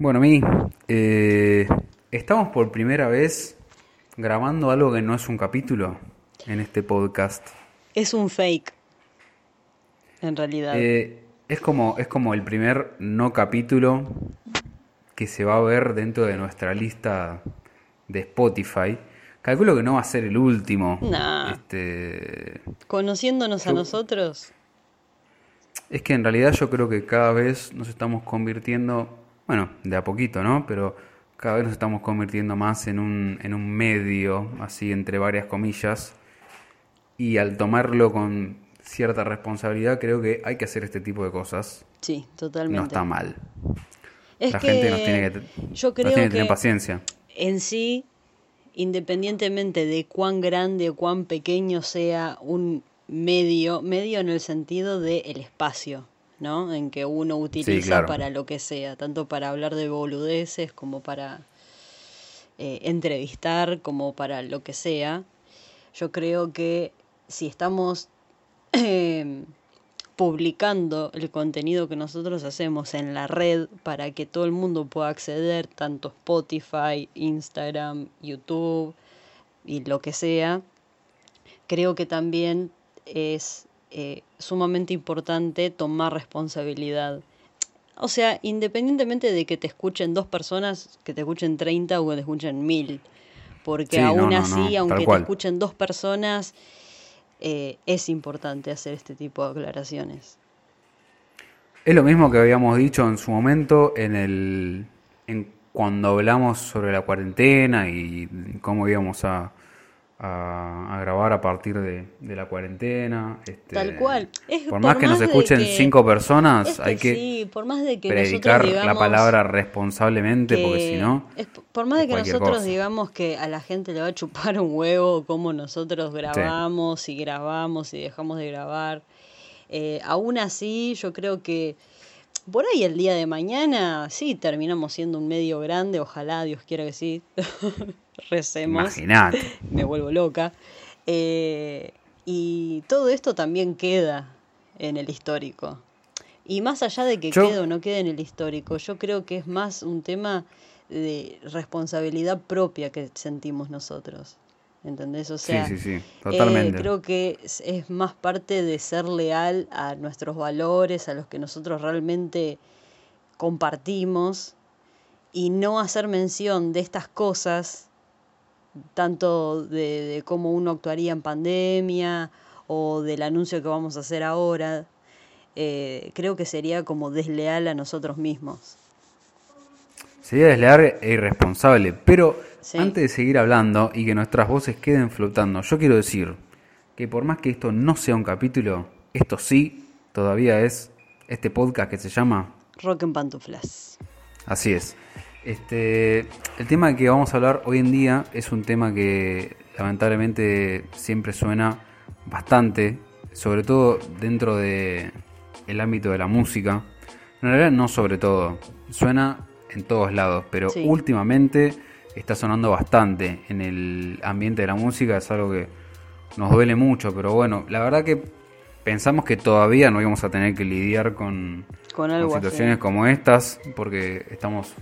Bueno, mi, eh, estamos por primera vez grabando algo que no es un capítulo en este podcast. Es un fake, en realidad. Eh, es, como, es como el primer no capítulo que se va a ver dentro de nuestra lista de Spotify. Calculo que no va a ser el último. Nah. Este, Conociéndonos a nosotros, Es que en realidad yo creo que cada vez nos estamos convirtiendo, bueno, de a poquito, ¿no? Pero cada vez nos estamos convirtiendo más en un, en un medio, así entre varias comillas. Y al tomarlo con cierta responsabilidad, creo que hay que hacer este tipo de cosas. sí, No totalmente. está mal. Es La que gente nos tiene que, yo nos creo tiene que tener paciencia. en sí, independientemente de cuán grande o cuán pequeño sea un medio, medio en el sentido de el espacio, ¿no? En que uno utiliza claro. para lo que sea, tanto para hablar de boludeces como para eh, entrevistar, como para lo que sea. Yo creo que si estamos eh, publicando el contenido que nosotros hacemos en la red para que todo el mundo pueda acceder, tanto Spotify, Instagram, YouTube y lo que sea, creo que también es eh, sumamente importante tomar responsabilidad. O sea, independientemente de que te escuchen dos personas, que te escuchen 30 o que te escuchen mil. Porque Sí, aún no, así, no, aunque te escuchen dos personas, eh, es importante hacer este tipo de aclaraciones. Es lo mismo que habíamos dicho en su momento en el en cuando hablamos sobre la cuarentena y cómo íbamos a, a, a grabar a partir de, de la cuarentena. este, Tal cual. Es por más que nos escuchen que- cinco personas, es hay que sí, por más de que predicar la palabra responsablemente, porque que- si no, es por más de que nosotros cosa. digamos que a la gente le va a chupar un huevo cómo nosotros grabamos y grabamos y dejamos de grabar, eh, aún así yo creo que por ahí el día de mañana sí terminamos siendo un medio grande, ojalá Dios quiera que sí, recemos imagínate. me vuelvo loca. Eh, y todo esto también queda en el histórico. Y más allá de que Yo- quede o no quede en el histórico, yo creo que es más un tema de responsabilidad propia que sentimos nosotros. ¿Entendés? O Sí, sea, sí, sí, eh, totalmente. creo que es, es más parte de ser leal a nuestros valores, a los que nosotros realmente compartimos, y no hacer mención de estas cosas tanto de, de cómo uno actuaría en pandemia o del anuncio que vamos a hacer ahora, eh, creo que sería como desleal a nosotros mismos. Sería desleal e irresponsable, pero Sí. antes de seguir hablando y que nuestras voces queden flotando, yo quiero decir que por más que esto no sea un capítulo, esto sí todavía es este podcast que se llama Rock en pantuflas. Así es. Este, el tema que vamos a hablar hoy en día es un tema que lamentablemente siempre suena bastante, sobre todo dentro de el ámbito de la música. En realidad no sobre todo, suena en todos lados, pero Sí. últimamente está sonando bastante en el ambiente de la música, es algo que nos duele mucho, pero bueno, la verdad que pensamos que todavía no íbamos a tener que lidiar con, Con algo con así. situaciones como estas, porque estamos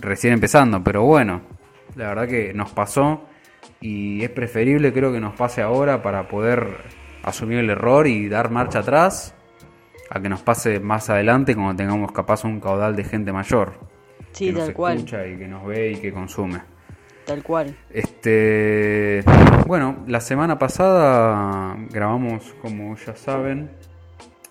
recién empezando, pero bueno, la verdad que nos pasó y es preferible creo que nos pase ahora para poder asumir el error y dar marcha atrás a que nos pase más adelante cuando tengamos capaz un caudal de gente mayor Sí, que nos tal cual. escucha y que nos ve y que consume. Tal cual. Este, bueno, la semana pasada grabamos, como ya saben,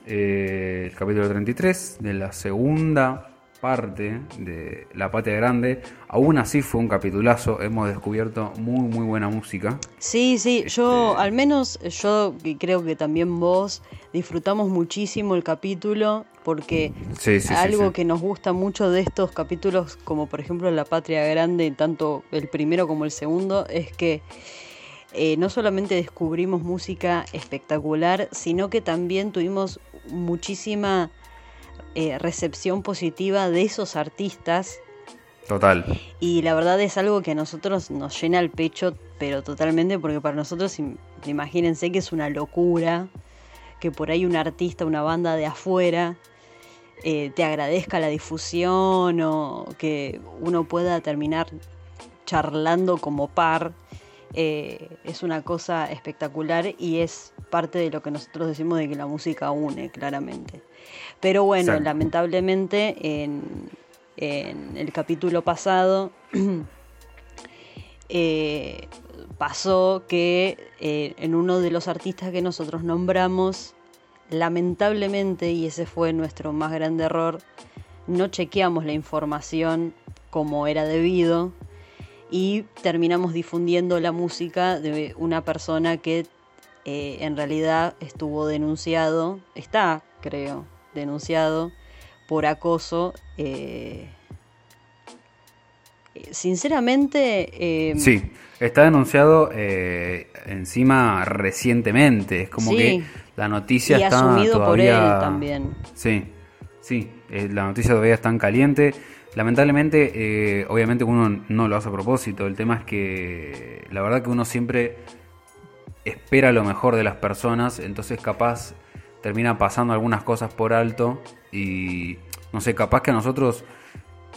eh, el capítulo 33 de la segunda parte de La Patria Grande. Aún así fue un capitulazo, hemos descubierto muy muy buena música. Sí, sí, yo, Este- al menos yo creo que también vos disfrutamos muchísimo el capítulo porque Sí, sí, sí, algo sí. que nos gusta mucho de estos capítulos, como por ejemplo La Patria Grande, tanto el primero como el segundo, es que eh, no solamente descubrimos música espectacular, sino que también tuvimos muchísima eh, recepción positiva de esos artistas Total. y la verdad es algo que a nosotros nos llena el pecho, pero totalmente, porque para nosotros, im- imagínense que es una locura que por ahí un artista, una banda de afuera, eh, te agradezca la difusión o que uno pueda terminar charlando como par. Eh, es una cosa espectacular y es parte de lo que nosotros decimos de que la música une, claramente. Pero bueno, lamentablemente en, el capítulo pasado eh, pasó que en uno de los artistas que nosotros nombramos lamentablemente, y ese fue nuestro más grande error, no chequeamos la información como era debido y terminamos difundiendo la música de una persona que eh, en realidad estuvo denunciado, está creo, denunciado por acoso. Eh, sinceramente... Em, sí, está denunciado eh, encima recientemente, es como que la noticia y está asumido por él también. Sí, sí, eh, la noticia todavía está tan caliente. Lamentablemente, obviamente uno no lo hace a propósito. El tema es que la verdad que uno siempre espera lo mejor de las personas, entonces capaz termina pasando algunas cosas por alto y no sé, capaz que a nosotros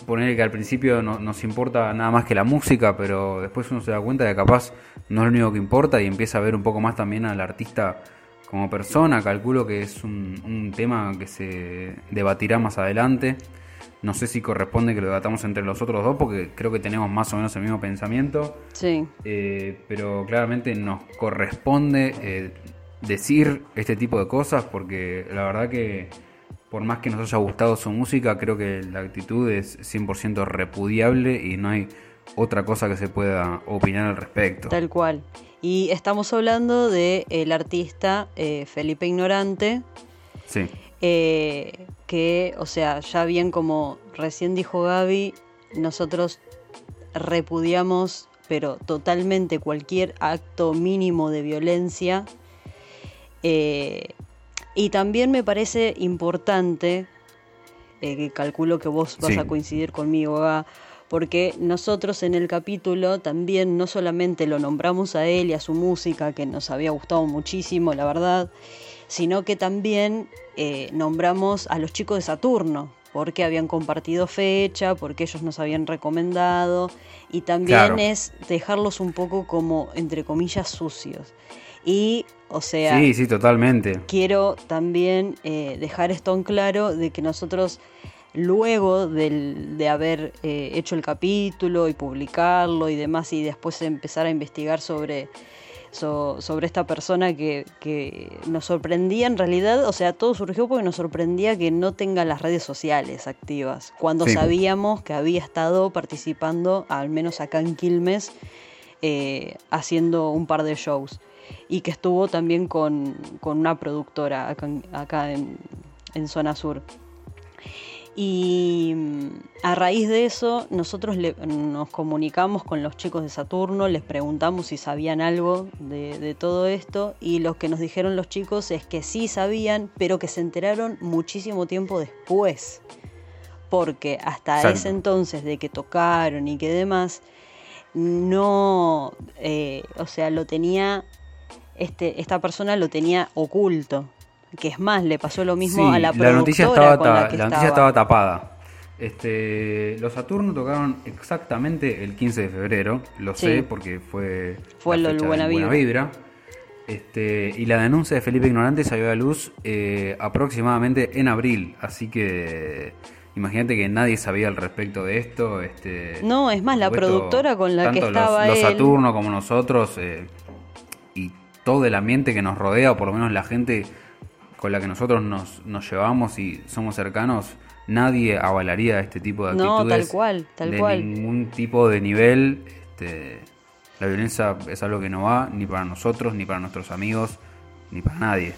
poner que al principio no, nos importa nada más que la música, pero después uno se da cuenta de que capaz no es lo único que importa y empieza a ver un poco más también al artista como persona. Calculo que es un, tema que se debatirá más adelante. No sé si corresponde que lo debatamos entre los otros dos, porque creo que tenemos más o menos el mismo pensamiento. Sí. Eh, pero claramente nos corresponde eh, decir este tipo de cosas, porque la verdad que por más que nos haya gustado su música, creo que la actitud es 100% repudiable y no hay otra cosa que se pueda opinar al respecto. Tal cual. Y estamos hablando del el artista eh, Felipe Ignorante. Sí. Eh, que, o sea, ya bien como recién dijo Gaby, nosotros repudiamos, pero totalmente cualquier acto mínimo de violencia. Eh, y también me parece importante, que calculo que vos vas a coincidir conmigo, porque nosotros en el capítulo también no solamente lo nombramos a él y a su música, que nos había gustado muchísimo, la verdad, sino que también eh, nombramos a los chicos de Saturno, porque habían compartido fecha, porque ellos nos habían recomendado, y también es dejarlos un poco como, entre comillas, sucios. Y, o sea... Sí, sí, totalmente. Quiero también eh, dejar esto en claro de que nosotros luego de haber eh, hecho el capítulo y publicarlo y demás y después empezar a investigar sobre, sobre esta persona que, nos sorprendía en realidad, o sea, todo surgió porque nos sorprendía que no tenga las redes sociales activas, cuando sabíamos que había estado participando, al menos acá en Quilmes, eh, haciendo un par de shows y que estuvo también con, una productora acá, en, en Zona Sur. Y mm, a raíz de eso nosotros nos comunicamos con los chicos de Saturno, les preguntamos si sabían algo de, todo esto y lo que nos dijeron los chicos es que sí sabían, pero que se enteraron muchísimo tiempo después. Porque hasta ese entonces de que tocaron y que demás, no, eh, o sea, lo tenía, este, esta persona lo tenía oculto que es más, le pasó lo mismo a la productora la noticia estaba, la, noticia estaba tapada. Este, los Saturno tocaron exactamente el 15 de febrero, lo sé porque fue, fue lo buena, buena, vibra. Este, y la denuncia de Felipe Ignorante salió a la luz eh, aproximadamente en abril, así que imagínate que nadie sabía al respecto de esto. Este, no, es más, la productora con la que estaba los, los Saturno como nosotros eh, todo el ambiente que nos rodea, o por lo menos la gente con la que nosotros nos, nos llevamos y somos cercanos, nadie avalaría este tipo de actitudes. No, tal cual, tal de cual. ningún tipo de nivel. Este, la violencia es algo que no va ni para nosotros, ni para nuestros amigos, ni para nadie.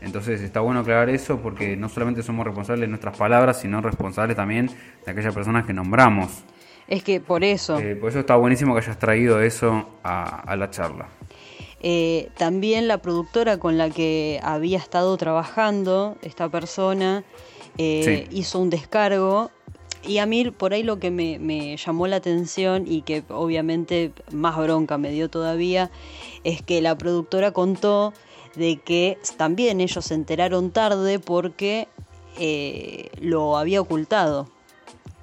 Entonces está bueno aclarar eso porque no solamente somos responsables de nuestras palabras, sino responsables también de aquellas personas que nombramos. Es que por eso. Eh, por eso está buenísimo que hayas traído eso a, a la charla. Eh, también la productora con la que había estado trabajando esta persona eh, hizo un descargo y a mí por ahí lo que me, llamó la atención y que obviamente más bronca me dio todavía es que la productora contó de que también ellos se enteraron tarde porque eh, lo había ocultado.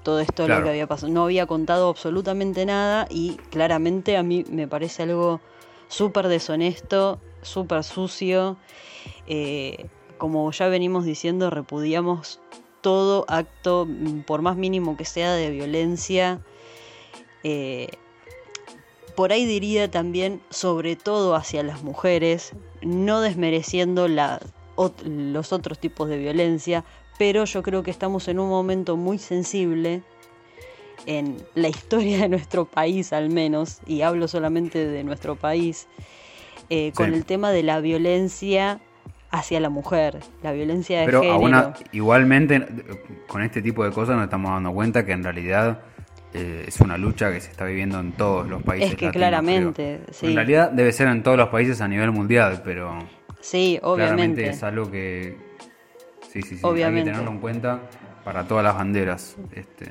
Todo esto lo que había pasado. No había contado absolutamente nada y claramente a mí me parece algo súper deshonesto, súper sucio. Eh, como ya venimos diciendo, repudiamos todo acto, mm, por más mínimo que sea, de violencia. Eh, por ahí diría también, sobre todo hacia las mujeres, no desmereciendo los otros tipos de violencia, pero yo creo que estamos en un momento muy sensible en la historia de nuestro país al menos, y hablo solamente de nuestro país, eh, con el tema de la violencia hacia la mujer, la violencia de Pero género. igualmente, con este tipo de cosas nos estamos dando cuenta que en realidad eh, es una lucha que se está viviendo en todos los países. Es que claramente, sí. En realidad debe ser en todos los países a nivel mundial, pero... Sí, obviamente. Claramente es algo que... Sí, sí, sí, obviamente. hay que tenerlo en cuenta para todas las banderas. Este,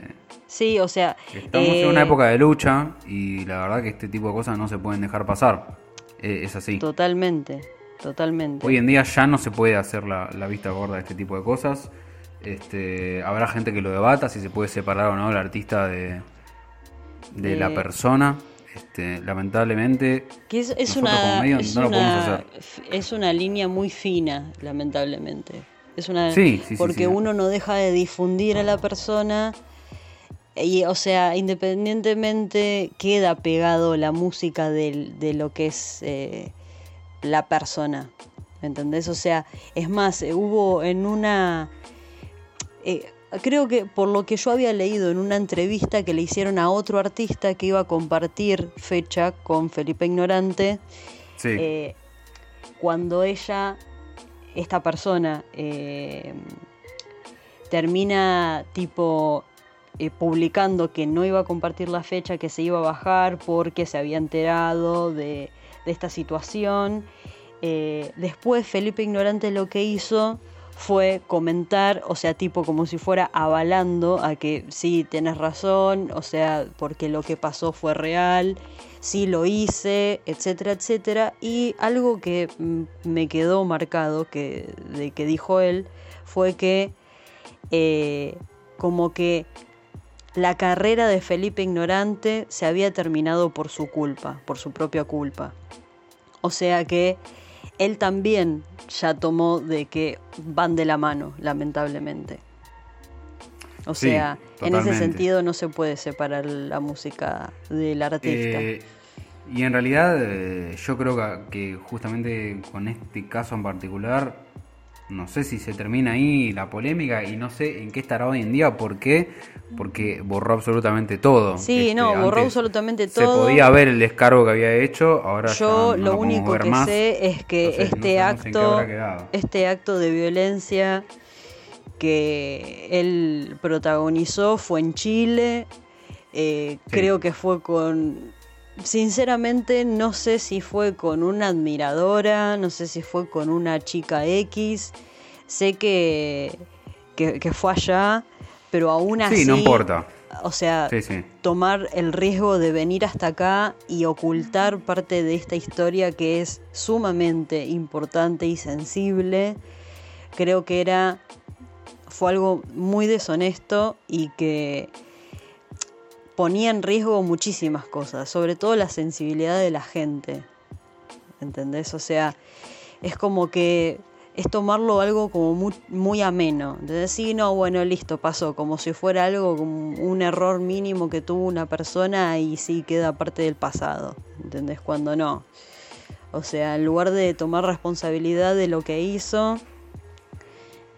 sí, o sea... Estamos en una eh, época de lucha y la verdad que este tipo de cosas no se pueden dejar pasar. Eh, es así. Totalmente, totalmente. Hoy en día ya no se puede hacer la, vista gorda de este tipo de cosas. Este, habrá gente que lo debata si se puede separar o no el artista de, de la persona. Este, lamentablemente, que es, una, es una, línea muy fina, lamentablemente. Es una porque uno no deja de difundir a la persona y o sea, independientemente queda pegado la música de, de lo que es eh, la persona. ¿Entendés? O sea, es más, eh, hubo en una eh, creo que por lo que yo había leído en una entrevista que le hicieron a otro artista que iba a compartir fecha con Felipe Ignorante, eh, cuando ella, esta persona, termina tipo eh, publicando que no iba a compartir la fecha, que se iba a bajar porque se había enterado de, esta situación. después Felipe Ignorante lo que hizo fue comentar, o sea, tipo como si fuera avalando a que sí, tienes razón, o sea, porque lo que pasó fue real, sí lo hice, etcétera, etcétera. Y algo que mm, me quedó marcado que, de que dijo él fue que eh, como que la carrera de Felipe Ignorante se había terminado por su culpa, por su propia culpa. O sea que él también ya tomó de que van de la mano, lamentablemente. O sea, en ese sentido no se puede separar la música del artista. Eh, y en realidad eh, yo creo que justamente con este caso en particular no sé si se termina ahí la polémica y no sé en qué estará hoy en día. ¿Por qué? Porque borró absolutamente todo. Sí, no, este, borró absolutamente todo. Se podía ver el descargo que había hecho, ahora Yo lo, único que sé es que este acto, este acto de violencia que él protagonizó fue en Chile. Eh, creo que fue con Sinceramente no sé si fue con una admiradora, no sé si fue con una chica X, sé que, que, fue allá, pero aún así... Sí, no importa. O sea, tomar el riesgo de venir hasta acá y ocultar parte de esta historia que es sumamente importante y sensible, creo que era fue algo muy deshonesto y que ponía en riesgo muchísimas cosas, sobre todo la sensibilidad de la gente. ¿Entendés? O sea, es como que es tomarlo algo como muy, ameno. De decir, no, bueno, listo, pasó, como si fuera algo, como un error mínimo que tuvo una persona y sí queda parte del pasado. ¿Entendés? Cuando no. O sea, en lugar de tomar responsabilidad de lo que hizo,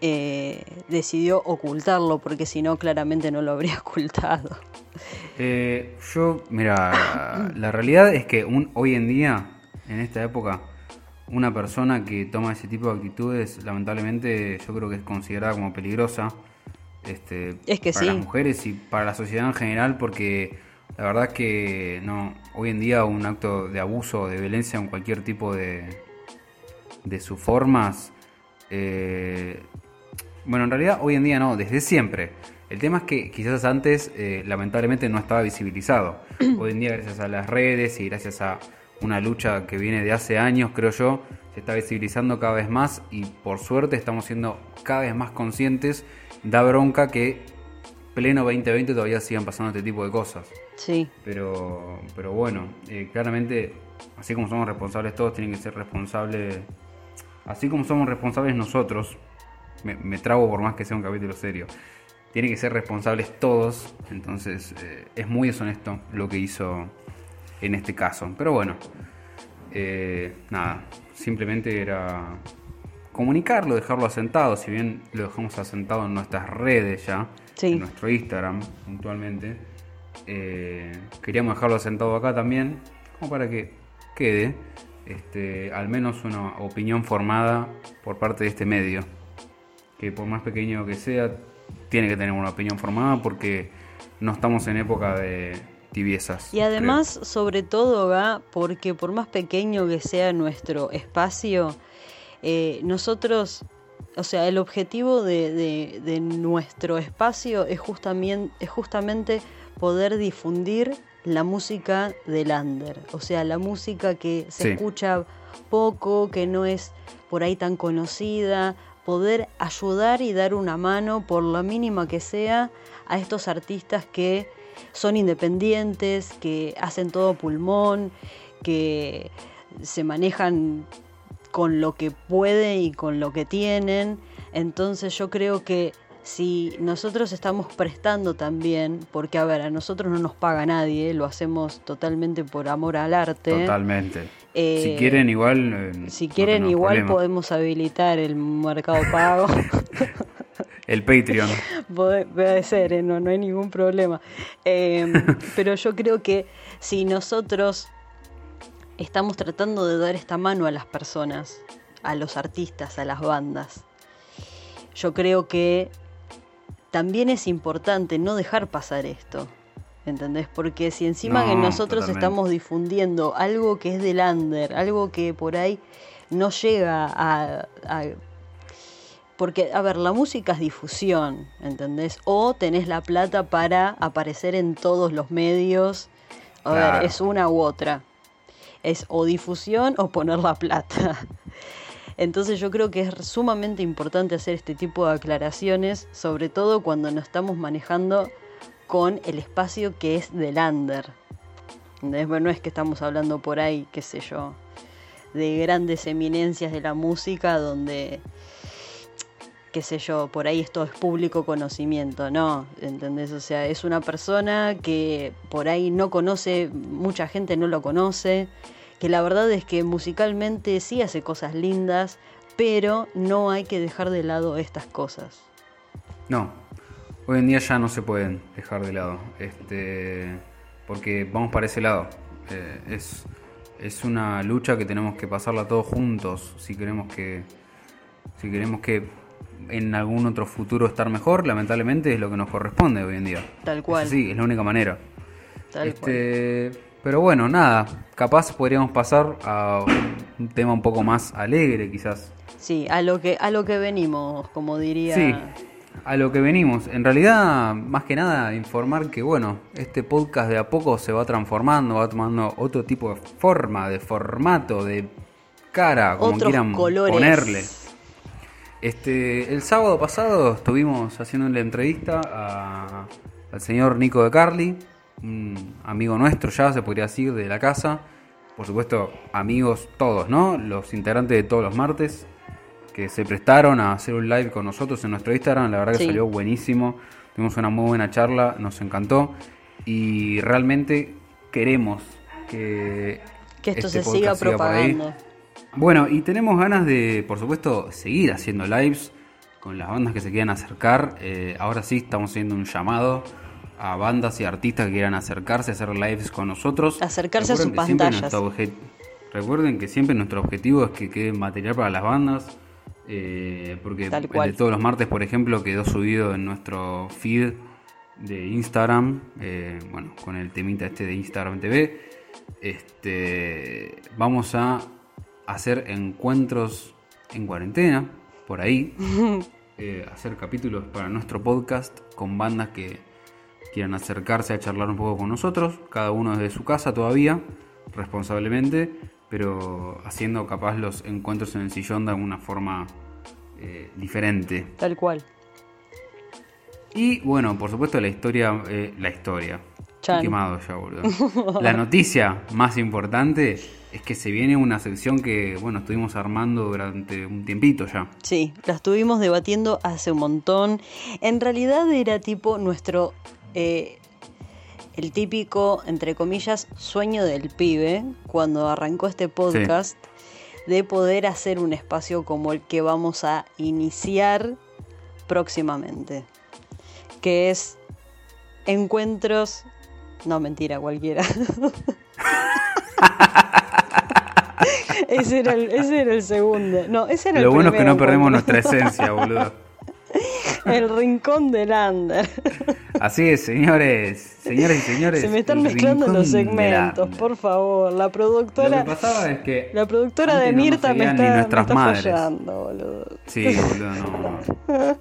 eh, decidió ocultarlo, porque si no, claramente no lo habría ocultado. Eh, yo, mira, la realidad es que un, hoy en día, en esta época, una persona que toma ese tipo de actitudes, lamentablemente, yo creo que es considerada como peligrosa. Este, es que para las mujeres y para la sociedad en general, porque la verdad es que no, hoy en día un acto de abuso o de violencia en cualquier tipo de, de sus formas eh, bueno, en realidad hoy en día no, desde siempre. El tema es que quizás antes eh, lamentablemente no estaba visibilizado. Hoy en día gracias a las redes y gracias a una lucha que viene de hace años, creo yo, se está visibilizando cada vez más y por suerte estamos siendo cada vez más conscientes. Da bronca que pleno 2020 todavía sigan pasando este tipo de cosas. Sí. Pero, pero bueno, eh, claramente, así como somos responsables todos, tienen que ser responsables. Así como somos responsables nosotros, me, me trago por más que sea un capítulo serio, tienen que ser responsables todos. Entonces, eh, es muy deshonesto lo que hizo en este caso. Pero bueno, eh, nada, simplemente era comunicarlo, dejarlo asentado, si bien lo dejamos asentado en nuestras redes ya, Sí. en nuestro Instagram puntualmente, eh, queríamos dejarlo asentado acá también, como para que quede este, al menos una opinión formada por parte de este medio, que por más pequeño que sea, tiene que tener una opinión formada porque no estamos en época de tibiezas. Y además, sobre todo, va porque por más pequeño que sea nuestro espacio, eh, nosotros, o sea, el objetivo de, de- de nuestro espacio es, justamente, es justamente poder difundir la música del under, o sea, la música que se Sí. escucha poco, que no es por ahí tan conocida, poder ayudar y dar una mano, por la mínima que sea, a estos artistas que son independientes, que hacen todo pulmón, que se manejan con lo que pueden y con lo que tienen. Entonces yo creo que si nosotros estamos prestando también, porque a ver, a nosotros no nos paga nadie, lo hacemos totalmente por amor al arte. Totalmente. Eh, si quieren igual... eh, Si quieren igual problema. podemos habilitar el mercado pago. El Patreon. Puede, puede ser, ¿eh? no, no hay ningún problema. Eh, pero yo creo que si nosotros estamos tratando de dar esta mano a las personas, a los artistas, a las bandas, yo creo que también es importante no dejar pasar esto. ¿Entendés? Porque si encima que No, nosotros totalmente. estamos difundiendo algo que es del under, algo que por ahí no llega a, a porque, a ver, la música es difusión, ¿entendés? O tenés la plata para aparecer en todos los medios. A Claro. ver, es una u otra. Es o difusión o poner la plata. Entonces yo creo que es sumamente importante hacer este tipo de aclaraciones, sobre todo cuando nos estamos manejando con el espacio que es del under. Bueno, no es que estamos hablando por ahí, qué sé yo, de grandes eminencias de la música donde qué sé yo, por ahí esto es público conocimiento, ¿no? ¿Entendés? O sea, es una persona que por ahí no conoce, mucha gente no lo conoce, que la verdad es que musicalmente sí hace cosas lindas, pero no hay que dejar de lado estas cosas. No, hoy en día ya no se pueden dejar de lado, este, porque vamos para ese lado. Eh, es, es una lucha que tenemos que pasarla todos juntos si queremos que, si queremos que en algún otro futuro estar mejor. Lamentablemente es lo que nos corresponde hoy en día. Tal cual. Sí, es la única manera. Tal Este, pero bueno, nada, capaz podríamos pasar a un tema un poco más alegre, quizás. Sí, a lo que, a lo que venimos, como diría. Sí, a lo que venimos. En realidad, más que nada, informar que, bueno, este podcast de a poco se va transformando, va tomando otro tipo de forma, de formato, de cara, como Otros quieran colores. ponerle. Este, el sábado pasado estuvimos haciendo la entrevista a- al señor Nico de Carli, un amigo nuestro ya, se podría decir, de la casa. Por supuesto, amigos todos, ¿no? Los integrantes de todos los martes que se prestaron a hacer un live con nosotros en nuestro Instagram. La verdad que Sí. salió buenísimo. Tuvimos una muy buena charla, nos encantó. Y realmente queremos que, Que esto este se siga propagando. Bueno, y tenemos ganas de, por supuesto, seguir haciendo lives con las bandas que se quieran acercar. Eh, ahora sí estamos haciendo un llamado a bandas y artistas que quieran acercarse a hacer lives con nosotros. Acercarse a sus pantallas. Recuerden que siempre nuestro objetivo es que quede material para las bandas. Eh, porque Tal el de todos los martes, por ejemplo, quedó subido en nuestro feed de Instagram. eh, bueno, con el temita este de Instagram TV. Este, vamos a hacer encuentros en cuarentena, por ahí. eh, hacer capítulos para nuestro podcast con bandas que quieran acercarse a charlar un poco con nosotros, cada uno desde su casa todavía, responsablemente, pero haciendo capaz los encuentros en el sillón de alguna forma eh, diferente. Tal cual. Y bueno, por supuesto la historia, eh, la historia. Chan. Quemado ya, boludo. La noticia más importante es que se viene una sección que, bueno, estuvimos armando durante un tiempito ya. Sí, la estuvimos debatiendo hace un montón. En realidad era tipo nuestro, eh, el típico, entre comillas, sueño del pibe cuando arrancó este podcast de poder hacer un espacio como el que vamos a iniciar próximamente, que es encuentros, no mentira cualquiera. ese, era el, ese era el segundo. No, ese era Lo el bueno es que no perdemos nuestra esencia, boludo. El rincón del under. Así es, señores, señores y señores. Se me están mezclando los segmentos, por favor. La Lo productora, que pasaba es que. la productora de antes no Mirta me está, me está fallando, boludo. Sí, boludo, no.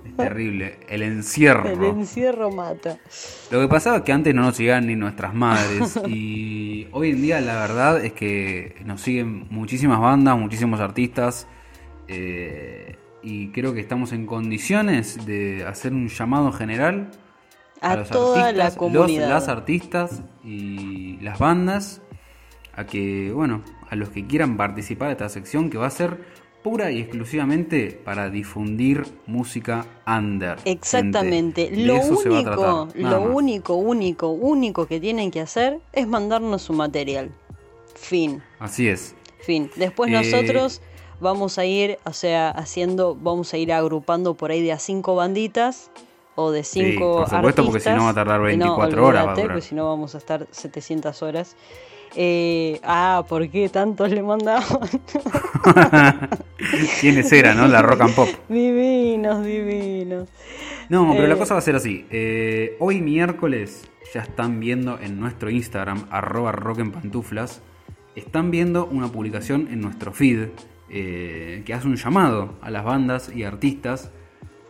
Es terrible. El encierro. El encierro mata. Lo que pasaba es que antes no nos seguían ni nuestras madres y hoy en día la verdad es que nos siguen muchísimas bandas, muchísimos artistas eh, y creo que estamos en condiciones de hacer un llamado general A los toda la artistas, comunidad. los, las artistas y las bandas a que, bueno, a los que quieran participar de esta sección que va a ser pura y exclusivamente para difundir música under. Exactamente. Lo a único, lo más. único, único, único que tienen que hacer es mandarnos su material. Fin. Así es. Fin. Después Eh, nosotros vamos a ir, o sea, haciendo, vamos a ir agrupando por ahí de a cinco banditas o de Sí, cinco por supuesto, porque si no va a tardar artistas. 24 horas, va a porque si no vamos a estar 700 horas. Eh, ah, ¿por qué tantos le mandaban? ¿Quiénes eran, no? La rock and pop. divinos, divinos. No, pero la Eh. cosa va a ser así. Eh, hoy miércoles ya están viendo en nuestro Instagram, arroba rock en pantuflas, están viendo una publicación en nuestro feed eh, que hace un llamado a las bandas y artistas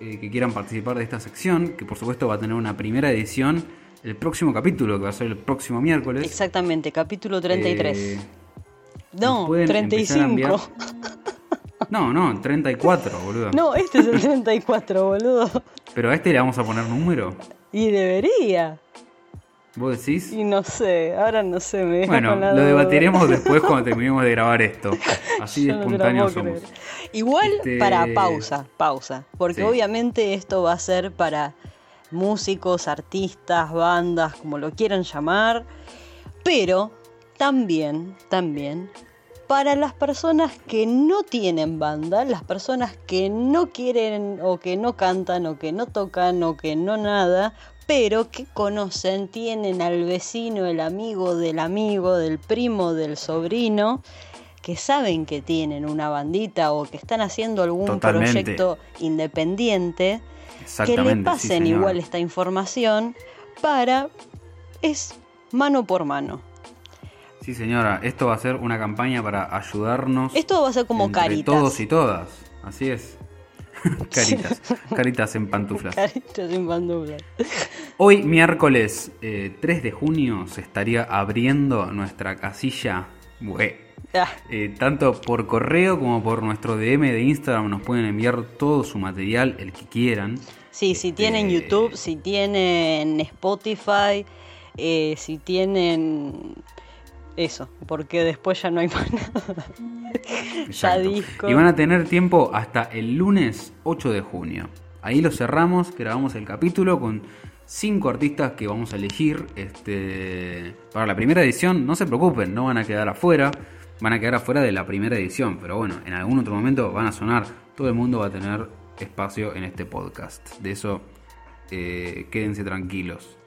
eh, que quieran participar de esta sección, que por supuesto va a tener una primera edición el próximo capítulo, que va a ser el próximo miércoles. Exactamente, capítulo 33. Eh, no, pueden empezar a 35. enviar- No, no, 34, boludo. No, este es el 34, boludo. Pero a este le vamos a poner número. Y debería. ¿Vos decís? Y no sé, ahora no sé, me Bueno, con la lo duda. debatiremos después cuando terminemos de grabar esto. Así de no espontáneos somos. creer. Igual Este- para pausa, pausa. Porque Sí. obviamente esto va a ser para músicos, artistas, bandas, como lo quieran llamar. Pero también, también, para las personas que no tienen banda, las personas que no quieren o que no cantan o que no tocan o que no nada, pero que conocen, tienen al vecino, el amigo del amigo, del primo, del sobrino, que saben que tienen una bandita o que están haciendo algún Totalmente. proyecto independiente, que le sí, pasen igual esta información para... es mano por mano. Sí, señora. Esto va a ser una campaña para ayudarnos. Esto va a ser como entre caritas. Todos y todas. Así es. caritas. Caritas en pantuflas. Caritas sin pantuflas. Hoy, miércoles eh, 3 de junio, se estaría abriendo nuestra casilla. Bue. Ah, Eh, tanto por correo como por nuestro DM de Instagram nos pueden enviar todo su material, el que quieran. Sí, si Este, tienen YouTube, si tienen Spotify, eh, si tienen eso, porque después ya no hay más nada. ya disco. Y van a tener tiempo hasta el lunes 8 de junio. Ahí lo cerramos, grabamos el capítulo con cinco artistas que vamos a elegir este, para la primera edición. No se preocupen, no van a quedar afuera. Van a quedar afuera de la primera edición. Pero bueno, en algún otro momento van a sonar. Todo el mundo va a tener espacio en este podcast. De eso eh, quédense tranquilos.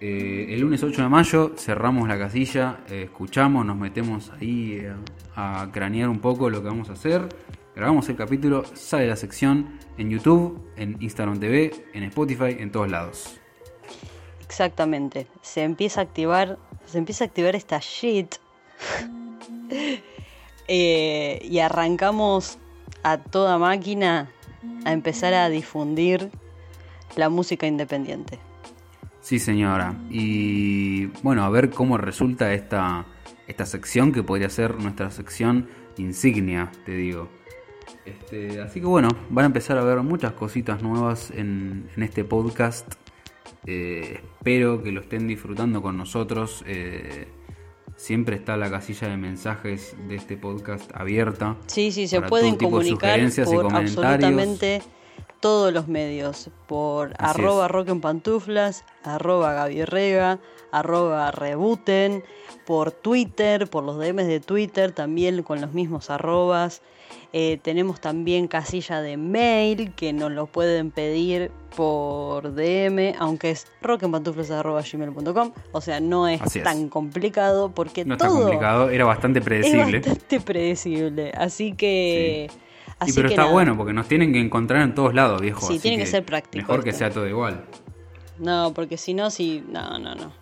Eh, el lunes 8 de mayo cerramos la casilla, eh, escuchamos, nos metemos ahí a, cranear un poco lo que vamos a hacer. Grabamos el capítulo, sale la sección en YouTube, en Instagram TV, en Spotify, en todos lados. Exactamente. Se empieza a activar, se empieza a activar esta shit. Eh, y arrancamos a toda máquina a empezar a difundir la música independiente. Sí, señora. Y bueno, a ver cómo resulta esta, esta sección que podría ser nuestra sección insignia, te digo. Este, así que bueno, van a empezar a ver muchas cositas nuevas en, en este podcast. Eh, espero que lo estén disfrutando con nosotros. Eh, siempre está la casilla de mensajes de este podcast abierta. Sí, sí, se pueden comunicar sugerencias y por comentarios. absolutamente todos los medios. Por Así arroba es. rock en pantuflas, arroba Gaby Rega, arroba rebuten, por Twitter, por los DMs de Twitter, también con los mismos arrobas. Eh, tenemos también casilla de mail que nos lo pueden pedir por DM, aunque es rockenpantuflas.gmail.com. O sea, no es es. tan complicado porque No todo complicado, era bastante es predecible. bastante predecible. Así que. Sí, Así pero que está nada. bueno porque nos tienen que encontrar en todos lados, viejo. Sí, así tiene que ser práctico Mejor que sea todo igual. No, porque si no, si. No, no, no.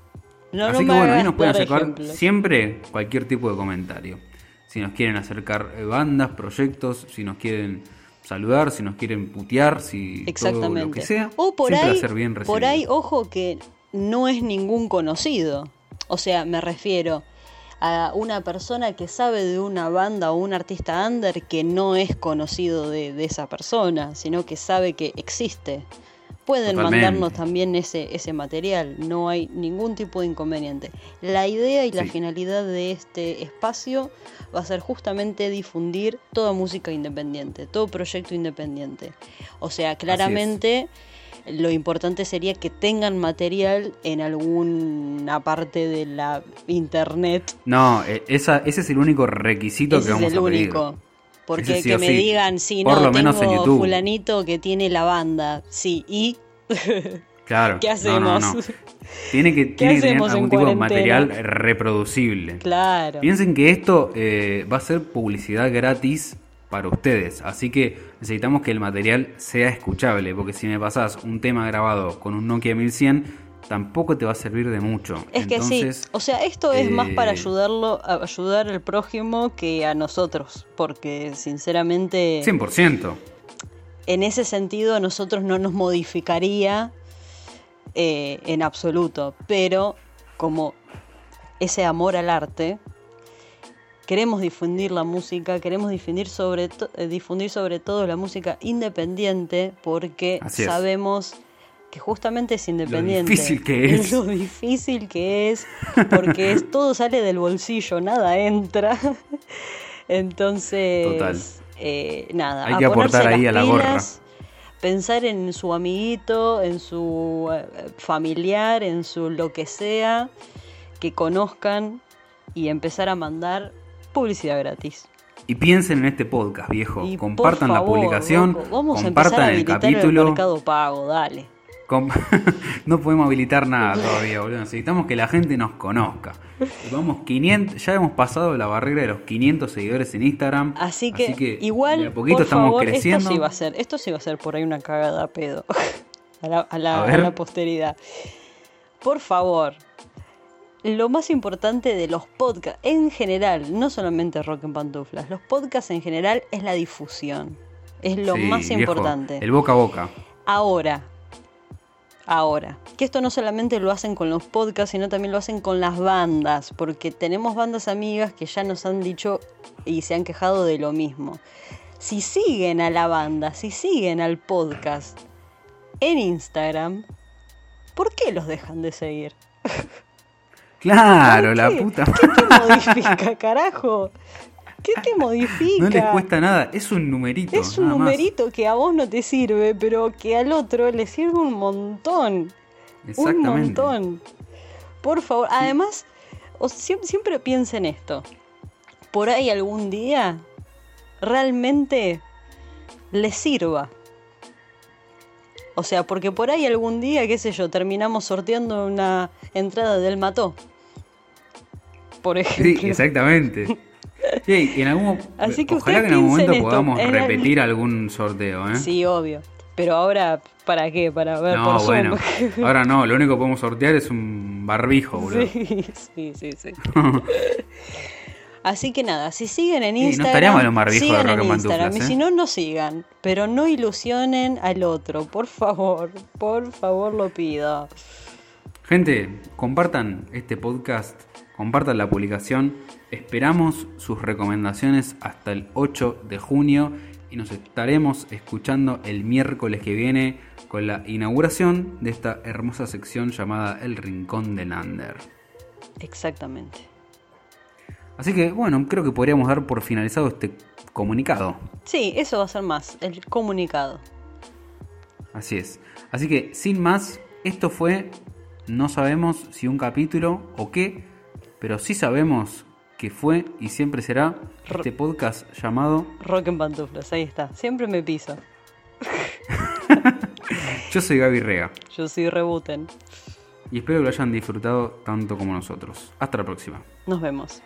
No, Así no que bueno, ahí nos pueden acercar siempre cualquier tipo de comentario. Si nos quieren acercar eh, bandas, proyectos, si nos quieren saludar, si nos quieren putear, si todo Exactamente. lo que sea, o por ahí, bien por ahí, ojo que no es ningún conocido. O sea, me refiero a una persona que sabe de una banda o un artista under que no es conocido de, de esa persona, sino que sabe que existe. Pueden Totalmente. mandarnos también ese, ese material, no hay ningún tipo de inconveniente. La idea y la Sí. finalidad de este espacio va a ser justamente difundir toda música independiente, todo proyecto independiente. O sea, claramente lo importante sería que tengan material en alguna parte de la internet. No, eh, esa, ese es el único requisito Ese que es vamos el a pedir. único. Porque sí que me sí. digan, sí, Por no, lo menos en tengo YouTube. fulanito que tiene la banda. Sí, y Claro. ¿Qué no, no, hacemos? no. Tiene que, tiene que tener hacemos en algún tipo de material reproducible. claro. Piensen que esto eh, va a ser publicidad gratis para ustedes, así que necesitamos que el material sea escuchable, porque si me pasás un tema grabado con un Nokia 1100, tampoco te va a servir de mucho. Es que sí, o sea, esto es más para eh, ayudarlo, a ayudar al prójimo que a nosotros, porque sinceramente 100%. en ese sentido a nosotros no nos modificaría eh, en absoluto, pero como ese amor al arte, queremos difundir la música, queremos difundir sobre, to- eh, difundir sobre todo la música independiente porque sabemos que justamente es independiente. difícil que es. Lo difícil que es, porque es, todo sale del bolsillo, nada entra. Entonces, Total. eh, nada, Hay a que aportar ahí a la gorra. pilas, Pensar en su amiguito, en su eh, familiar, en su lo que sea, que conozcan y empezar a mandar publicidad gratis. Y piensen en este podcast, viejo. Y compartan la publicación, loco, vamos a empezar compartan a el capítulo. el mercado pago, dale. No podemos habilitar nada todavía, boludo. Necesitamos que la gente nos conozca. Vamos 500, ya hemos pasado la barrera de los 500 seguidores en Instagram. Así que, igual, a poquito por estamos favor, creciendo. esto sí va a ser, esto sí va a ser por ahí una cagada pedo a la, a la- A a ver. la posteridad. Por favor, lo más importante de los podcasts en general, no solamente Rock en Pantuflas, los podcasts en general es la difusión. Es lo Sí, más viejo, importante. El boca a boca. Ahora, ahora, que esto no solamente lo hacen con los podcasts, sino también lo hacen con las bandas, porque tenemos bandas amigas que ya nos han dicho y se han quejado de lo mismo. Si siguen a la banda, si siguen al podcast en Instagram, ¿por qué los dejan de seguir? Claro, ¿Por la puta. ¿Qué te modifica, carajo? ¿Qué te modifica? No les cuesta nada, es un numerito. Es un más. numerito que a vos no te sirve, pero que al otro le sirve un montón. Un Exactamente. montón. Por favor, además, o siem- siempre piensen esto. Por ahí algún día realmente les sirva. O sea, porque por ahí algún día, qué sé yo, terminamos sorteando una entrada del mató. Por Sí, ejemplo. exactamente. Sí, y en algún, Así que ojalá que en algún momento esto, podamos en el- repetir algún sorteo, ¿eh? Sí, obvio. Pero ahora, ¿para qué? Para ver no, por Zoom. bueno. Ahora no, lo único que podemos sortear es un barbijo, boludo. Sí, sí, sí, sí. Así que nada, si siguen en Sí, no Instagram, estaría mal un barbijo de Rock en en Instagram. Y ¿eh? si no, no sigan. Pero no ilusionen al otro, por favor. Por favor, lo pido. Gente, compartan este podcast compartan la publicación. Esperamos sus recomendaciones hasta el 8 de junio y nos estaremos escuchando el miércoles que viene con la inauguración de esta hermosa sección llamada El Rincón de Lander. Exactamente. Así que bueno, creo que podríamos dar por finalizado este comunicado. Sí, eso va a ser más, el comunicado. Así es. Así que sin más, esto fue, no sabemos si un capítulo o qué, pero sí sabemos que fue y siempre será este podcast llamado Rock en pantuflas, ahí está. Siempre me piso. Yo soy Gaby Rega. Yo soy Rebuten. Y espero que lo hayan disfrutado tanto como nosotros. Hasta la próxima. Nos vemos.